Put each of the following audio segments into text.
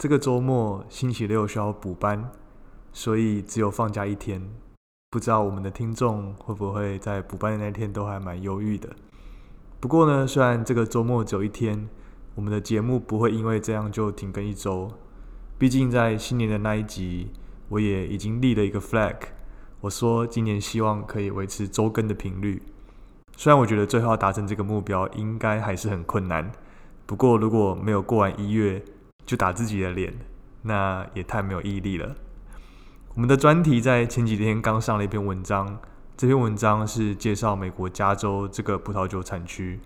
这个周末星期六需要补班，所以只有放假一天。不知道我们的听众会不会在补班的那天都还蛮忧郁的。不过呢，虽然这个周末只有一天，我们的节目不会因为这样就停更一周。毕竟在新年的那一集，我也已经立了一个 flag。我说，今年希望可以维持周更的频率。虽然我觉得最后要达成这个目标应该还是很困难，不过如果没有过完一月就打自己的脸，那也太没有毅力了。我们的专题在前几天刚上了一篇文章，这篇文章是介绍美国加州这个葡萄酒产区。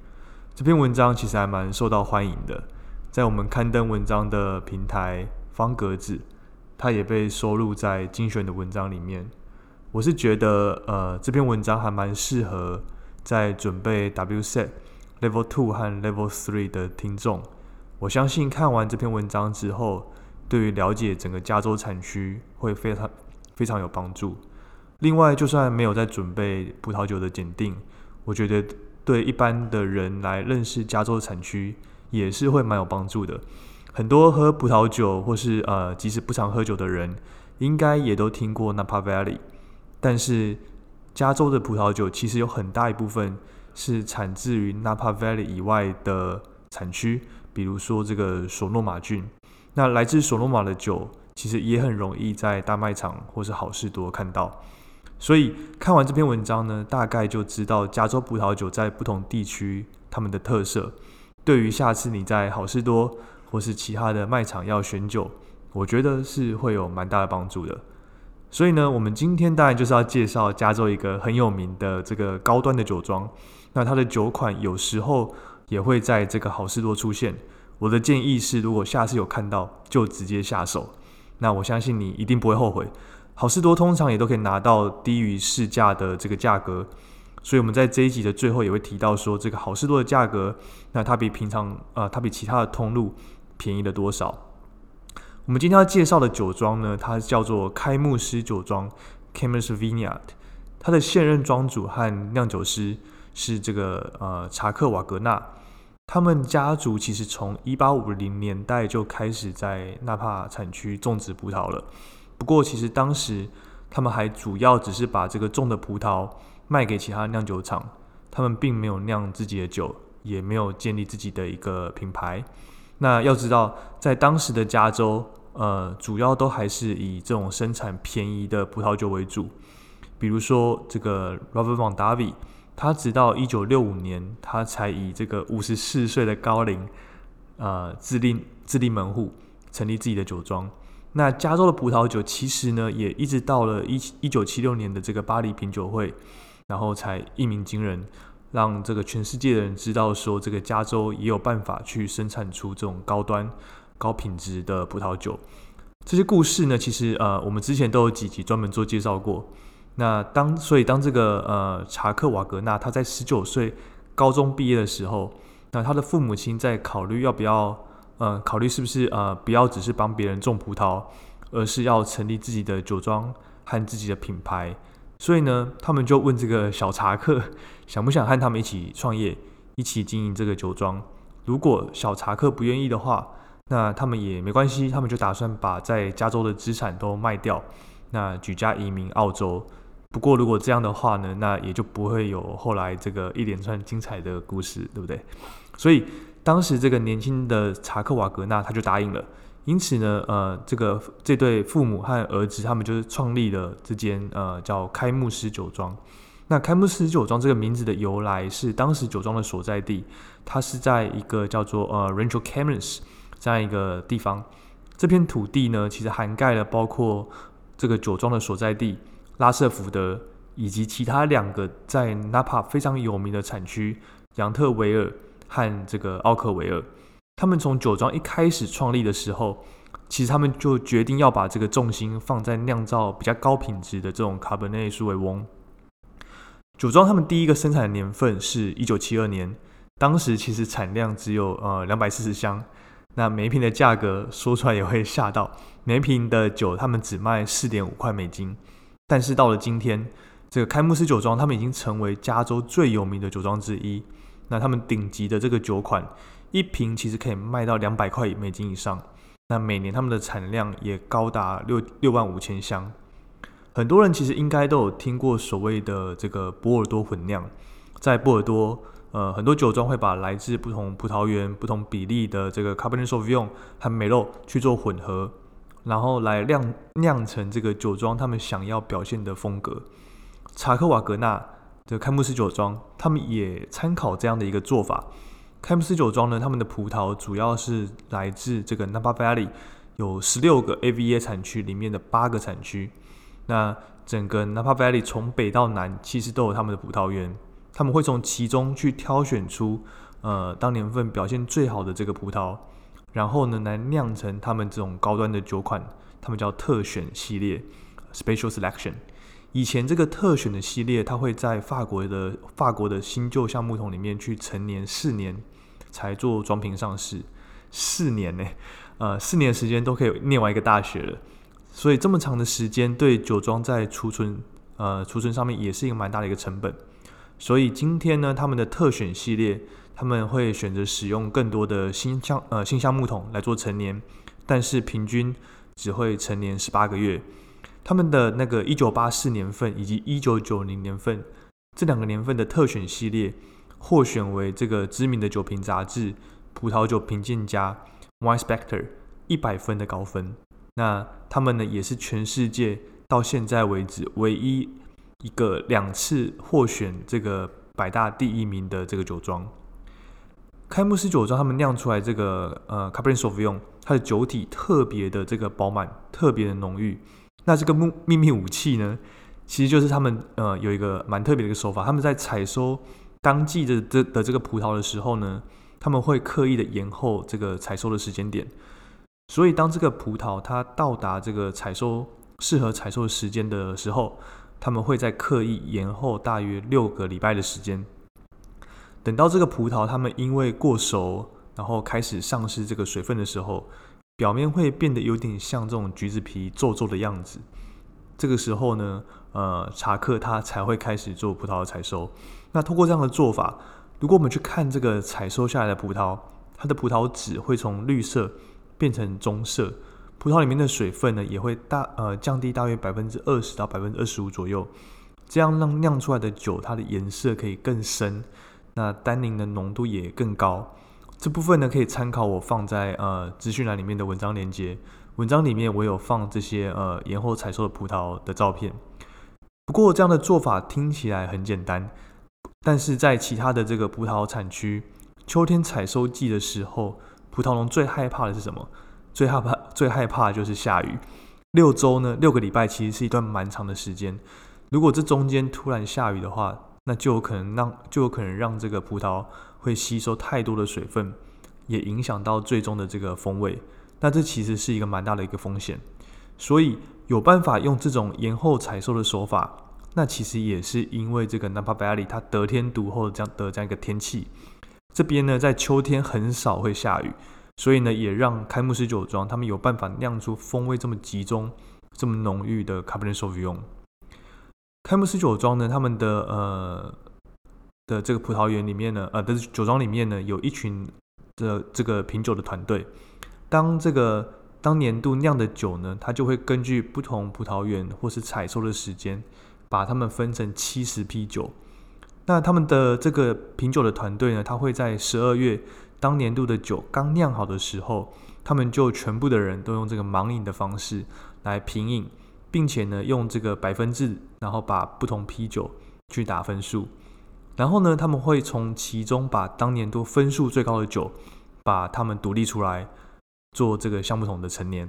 这篇文章其实还蛮受到欢迎的，在我们刊登文章的平台方格子，它也被收录在精选的文章里面。我是觉得，呃，这篇文章还蛮适合在准备 WSET Level Two 和 Level Three 的听众。我相信看完这篇文章之后，对于了解整个加州产区会非常非常有帮助。另外，就算没有在准备葡萄酒的检定，我觉得对一般的人来认识加州产区也是会蛮有帮助的。很多喝葡萄酒或是呃，即使不常喝酒的人，应该也都听过 Napa Valley。但是，加州的葡萄酒其实有很大一部分是产自于 Napa Valley 以外的产区，比如说这个索诺玛郡。那来自索诺玛的酒，其实也很容易在大卖场或是好事多看到。所以看完这篇文章呢，大概就知道加州葡萄酒在不同地区它们的特色。对于下次你在好事多或是其他的卖场要选酒，我觉得是会有蛮大的帮助的。所以呢，我们今天当然就是要介绍加州一个很有名的这个高端的酒庄。那它的酒款有时候也会在这个好事多出现。我的建议是，如果下次有看到，就直接下手。那我相信你一定不会后悔。好事多通常也都可以拿到低于市价的这个价格。所以我们在这一集的最后也会提到说，这个好事多的价格，那它比平常呃，它比其他的通路便宜了多少？我们今天要介绍的酒庄呢，它叫做开幕师酒庄 （Chemist Vineyard）。它的现任庄主和酿酒师是这个呃查克瓦格纳。他们家族其实从一八五零年代就开始在纳帕产区种植葡萄了。不过，其实当时他们还主要只是把这个种的葡萄卖给其他酿酒厂，他们并没有酿自己的酒，也没有建立自己的一个品牌。那要知道，在当时的加州，呃，主要都还是以这种生产便宜的葡萄酒为主。比如说，这个 Robert Von Davi，他直到一九六五年，他才以这个五十四岁的高龄，呃，自立自立门户，成立自己的酒庄。那加州的葡萄酒，其实呢，也一直到了一一九七六年的这个巴黎品酒会，然后才一鸣惊人。让这个全世界的人知道，说这个加州也有办法去生产出这种高端、高品质的葡萄酒。这些故事呢，其实呃，我们之前都有几集专门做介绍过。那当所以当这个呃查克瓦格纳他在十九岁高中毕业的时候，那他的父母亲在考虑要不要呃考虑是不是呃不要只是帮别人种葡萄，而是要成立自己的酒庄和自己的品牌。所以呢，他们就问这个小查克想不想和他们一起创业，一起经营这个酒庄。如果小查克不愿意的话，那他们也没关系，他们就打算把在加州的资产都卖掉，那举家移民澳洲。不过如果这样的话呢，那也就不会有后来这个一连串精彩的故事，对不对？所以当时这个年轻的查克瓦格纳他就答应了，因此呢，呃，这个这对父母和儿子他们就是创立了这间呃叫开幕式酒庄。那开幕式酒庄这个名字的由来是当时酒庄的所在地，它是在一个叫做呃 Rancho Camanes 这样一个地方。这片土地呢，其实涵盖了包括这个酒庄的所在地拉瑟福德，以及其他两个在 Napa 非常有名的产区杨特维尔和这个奥克维尔。他们从酒庄一开始创立的时候，其实他们就决定要把这个重心放在酿造比较高品质的这种卡本内苏维翁。酒庄他们第一个生产的年份是一九七二年，当时其实产量只有呃两百四十箱，那每一瓶的价格说出来也会吓到，每一瓶的酒他们只卖四点五块美金。但是到了今天，这个开幕式酒庄他们已经成为加州最有名的酒庄之一，那他们顶级的这个酒款。一瓶其实可以卖到两百块美金以上，那每年他们的产量也高达六六万五千箱。很多人其实应该都有听过所谓的这个波尔多混酿，在波尔多，呃，很多酒庄会把来自不同葡萄园、不同比例的这个 Cabernet Sauvignon 和梅洛去做混合，然后来酿酿成这个酒庄他们想要表现的风格。查克瓦格纳的开幕式酒庄，他们也参考这样的一个做法。开幕式酒庄呢，他们的葡萄主要是来自这个 Napa Valley，有十六个 AVA 产区里面的八个产区。那整个 Napa Valley 从北到南，其实都有他们的葡萄园。他们会从其中去挑选出，呃，当年份表现最好的这个葡萄，然后呢，来酿成他们这种高端的酒款。他们叫特选系列 （Special Selection）。以前这个特选的系列，它会在法国的法国的新旧橡木桶里面去陈年四年。才做装瓶上市，四年呢，呃，四年时间都可以念完一个大学了，所以这么长的时间对酒庄在储存，呃，储存上面也是一个蛮大的一个成本。所以今天呢，他们的特选系列，他们会选择使用更多的新橡，呃，新橡木桶来做陈年，但是平均只会陈年十八个月。他们的那个一九八四年份以及一九九零年份这两个年份的特选系列。获选为这个知名的酒瓶杂志《葡萄酒评鉴家》（Wine Specter） 一百分的高分。那他们呢，也是全世界到现在为止唯一一个两次获选这个百大第一名的这个酒庄。开幕式酒庄他们酿出来这个呃 c a b e r n e t s a u v i g n 它的酒体特别的这个饱满，特别的浓郁。那这个秘秘密武器呢，其实就是他们呃有一个蛮特别的一个手法，他们在采收。当季的这的这个葡萄的时候呢，他们会刻意的延后这个采收的时间点，所以当这个葡萄它到达这个采收适合采收的时间的时候，他们会在刻意延后大约六个礼拜的时间，等到这个葡萄它们因为过熟，然后开始丧失这个水分的时候，表面会变得有点像这种橘子皮皱皱的样子，这个时候呢，呃，茶客他才会开始做葡萄的采收。那通过这样的做法，如果我们去看这个采收下来的葡萄，它的葡萄籽会从绿色变成棕色，葡萄里面的水分呢也会大呃降低大约百分之二十到百分之二十五左右，这样让酿出来的酒它的颜色可以更深，那单宁的浓度也更高。这部分呢可以参考我放在呃资讯栏里面的文章链接，文章里面我有放这些呃延后采收的葡萄的照片。不过这样的做法听起来很简单。但是在其他的这个葡萄产区，秋天采收季的时候，葡萄农最害怕的是什么？最害怕最害怕就是下雨。六周呢，六个礼拜其实是一段蛮长的时间。如果这中间突然下雨的话，那就有可能让就有可能让这个葡萄会吸收太多的水分，也影响到最终的这个风味。那这其实是一个蛮大的一个风险。所以有办法用这种延后采收的手法。那其实也是因为这个 Napa Valley 它得天独厚的这样的这样一个天气，这边呢在秋天很少会下雨，所以呢也让开幕式酒庄他们有办法酿出风味这么集中、这么浓郁的 Cabernet Sauvignon。开幕式酒庄呢，他们的呃的这个葡萄园里面呢，呃的酒庄里面呢，有一群的这个品酒的团队。当这个当年度酿的酒呢，它就会根据不同葡萄园或是采收的时间。把他们分成七十批酒，那他们的这个品酒的团队呢，他会在十二月当年度的酒刚酿好的时候，他们就全部的人都用这个盲饮的方式来品饮，并且呢用这个百分制，然后把不同啤酒去打分数，然后呢他们会从其中把当年度分数最高的酒，把他们独立出来做这个橡木桶的陈年。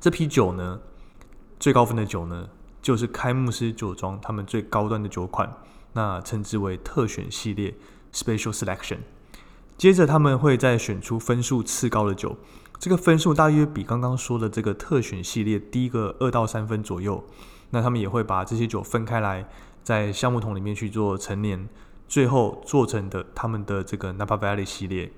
这批酒呢，最高分的酒呢，就是开幕式酒庄他们最高端的酒款，那称之为特选系列 （Special Selection）。接着他们会再选出分数次高的酒，这个分数大约比刚刚说的这个特选系列低个二到三分左右。那他们也会把这些酒分开来，在橡木桶里面去做陈年，最后做成的他们的这个 Napa Valley 系列。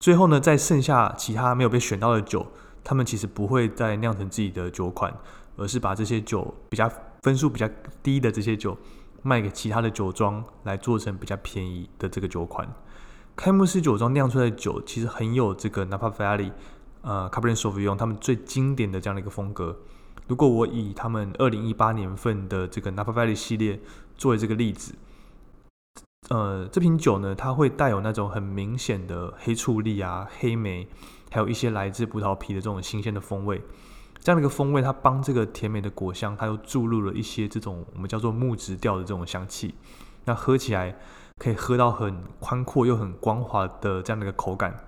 最后呢，在剩下其他没有被选到的酒，他们其实不会再酿成自己的酒款，而是把这些酒比较分数比较低的这些酒卖给其他的酒庄，来做成比较便宜的这个酒款。开幕式酒庄酿出来的酒，其实很有这个 Napa Valley，呃，Cabernet s a u v i g n 他们最经典的这样的一个风格。如果我以他们二零一八年份的这个 Napa Valley 系列作为这个例子，呃，这瓶酒呢，它会带有那种很明显的黑醋栗啊、黑莓，还有一些来自葡萄皮的这种新鲜的风味。这样的一个风味，它帮这个甜美的果香，它又注入了一些这种我们叫做木质调的这种香气。那喝起来。可以喝到很宽阔又很光滑的这样的一个口感，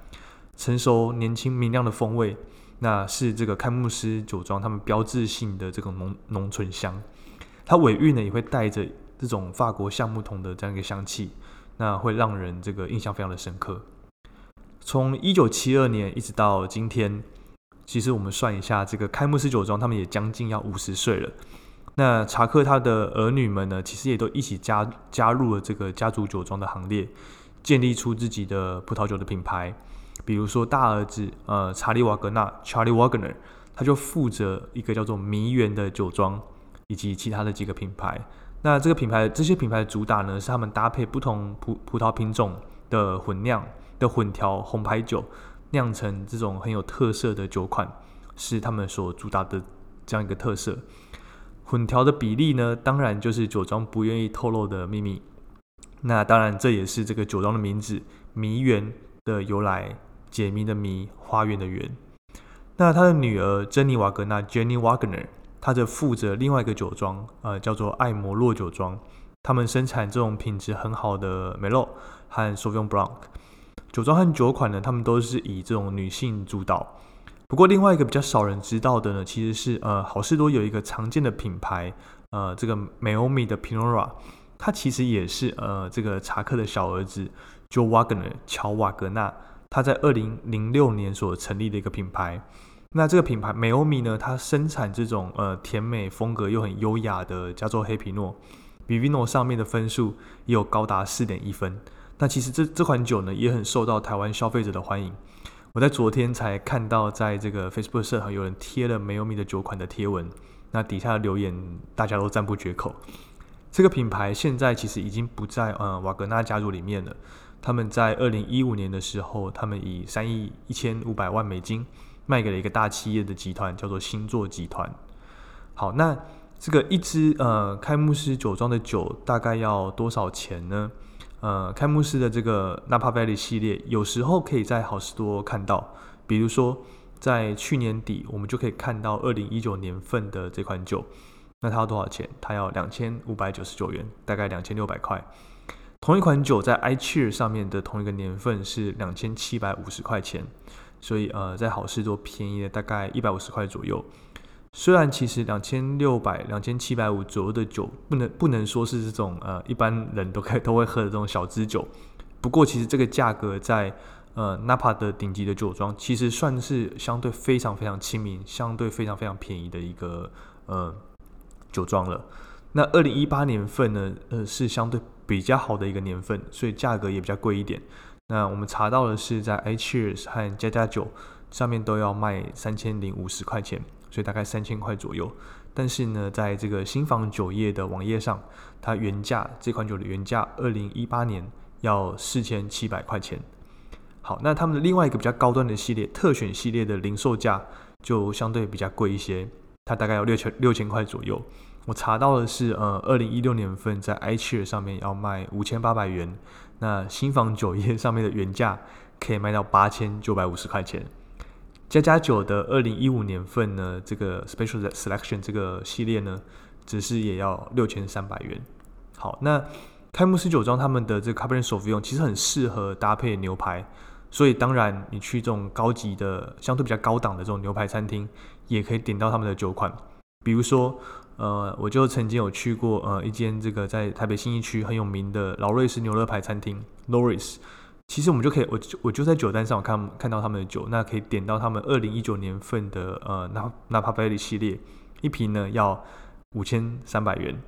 成熟、年轻、明亮的风味，那是这个开幕师酒庄他们标志性的这种浓浓醇香。它尾韵呢也会带着这种法国橡木桶的这样一个香气，那会让人这个印象非常的深刻。从一九七二年一直到今天，其实我们算一下，这个开幕式酒庄他们也将近要五十岁了。那查克他的儿女们呢，其实也都一起加加入了这个家族酒庄的行列，建立出自己的葡萄酒的品牌。比如说大儿子呃查理瓦格纳 （Charlie Wagner），他就负责一个叫做迷园的酒庄，以及其他的几个品牌。那这个品牌这些品牌的主打呢，是他们搭配不同葡葡萄品种的混酿的混调红牌酒，酿成这种很有特色的酒款，是他们所主打的这样一个特色。混调的比例呢，当然就是酒庄不愿意透露的秘密。那当然，这也是这个酒庄的名字“迷园”的由来，解谜的谜，花园的园。那他的女儿珍妮·瓦格纳 （Jenny Wagner），她则负责另外一个酒庄，呃，叫做艾摩洛酒庄。他们生产这种品质很好的梅洛和 Sauvignon Blanc 酒庄和酒款呢，他们都是以这种女性主导。不过，另外一个比较少人知道的呢，其实是呃，好事多有一个常见的品牌，呃，这个美欧米的 Pinot Noir，它其实也是呃，这个查克的小儿子 Joe Wagner 乔瓦格纳，他在二零零六年所成立的一个品牌。那这个品牌美欧米呢，它生产这种呃甜美风格又很优雅的加州黑皮诺 v i v i n o 上面的分数也有高达四点一分。那其实这这款酒呢，也很受到台湾消费者的欢迎。我在昨天才看到，在这个 Facebook 社上有人贴了美欧米的酒款的贴文，那底下留言大家都赞不绝口。这个品牌现在其实已经不在呃瓦格纳家族里面了。他们在二零一五年的时候，他们以三亿一千五百万美金卖给了一个大企业的集团，叫做星座集团。好，那这个一支呃开幕式酒庄的酒大概要多少钱呢？呃，开幕式的这个 Napa Valley 系列，有时候可以在好事多看到。比如说，在去年底，我们就可以看到二零一九年份的这款酒。那它要多少钱？它要两千五百九十九元，大概两千六百块。同一款酒在 iCheer 上面的同一个年份是两千七百五十块钱，所以呃，在好事多便宜了大概一百五十块左右。虽然其实两千六百、两千七百五左右的酒，不能不能说是这种呃一般人都可以都会喝的这种小资酒。不过其实这个价格在呃 Napa 的顶级的酒庄，其实算是相对非常非常亲民、相对非常非常便宜的一个呃酒庄了。那二零一八年份呢，呃是相对比较好的一个年份，所以价格也比较贵一点。那我们查到的是在 iCheers 和加加酒上面都要卖三千零五十块钱。所以大概三千块左右，但是呢，在这个新房酒业的网页上，它原价这款酒的原价，二零一八年要四千七百块钱。好，那他们的另外一个比较高端的系列，特选系列的零售价就相对比较贵一些，它大概要六千六千块左右。我查到的是，呃，二零一六年份在 iCheer 上面要卖五千八百元，那新房酒业上面的原价可以卖到八千九百五十块钱。加加酒的二零一五年份呢，这个 Special Selection 这个系列呢，只是也要六千三百元。好，那开幕式酒庄他们的这个 Cabernet Sauvignon 其实很适合搭配牛排，所以当然你去这种高级的、相对比较高档的这种牛排餐厅，也可以点到他们的酒款。比如说，呃，我就曾经有去过呃一间这个在台北新一区很有名的劳瑞士牛肋排餐厅 Loris。其实我们就可以，我我就在酒单上看看到他们的酒，那可以点到他们二零一九年份的呃纳纳帕贝里系列，一瓶呢要五千三百元，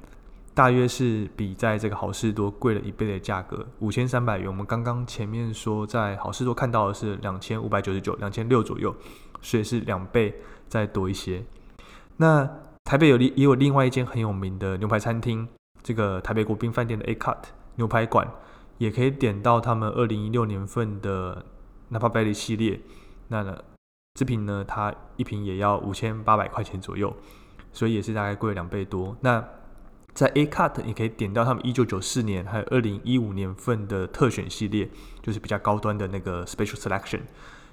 大约是比在这个好事多贵了一倍的价格。五千三百元，我们刚刚前面说在好事多看到的是两千五百九十九，两千六左右，所以是两倍再多一些。那台北有另也有另外一间很有名的牛排餐厅，这个台北国宾饭店的 A Cut 牛排馆。也可以点到他们二零一六年份的 Napa Valley 系列，那呢，这瓶呢，它一瓶也要五千八百块钱左右，所以也是大概贵两倍多。那在 A Cut 也可以点到他们一九九四年还有二零一五年份的特选系列，就是比较高端的那个 Special Selection，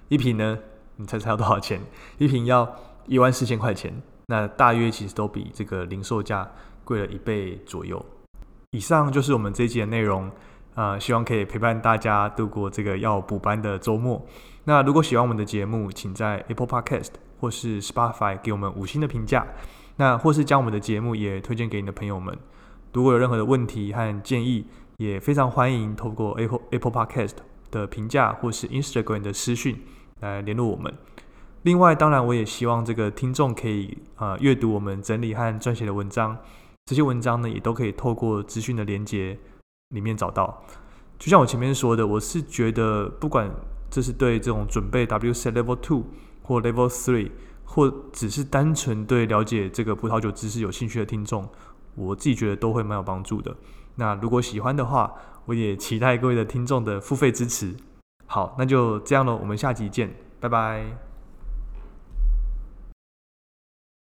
一瓶呢，你猜猜要多少钱？一瓶要一万四千块钱，那大约其实都比这个零售价贵了一倍左右。以上就是我们这一集的内容。啊，希望可以陪伴大家度过这个要补班的周末。那如果喜欢我们的节目，请在 Apple Podcast 或是 Spotify 给我们五星的评价。那或是将我们的节目也推荐给你的朋友们。如果有任何的问题和建议，也非常欢迎透过 Apple Apple Podcast 的评价或是 Instagram 的私讯来联络我们。另外，当然我也希望这个听众可以啊阅读我们整理和撰写的文章。这些文章呢，也都可以透过资讯的连接。里面找到，就像我前面说的，我是觉得不管这是对这种准备 WC Level Two 或 Level Three，或只是单纯对了解这个葡萄酒知识有兴趣的听众，我自己觉得都会蛮有帮助的。那如果喜欢的话，我也期待各位的听众的付费支持。好，那就这样了，我们下集见，拜拜。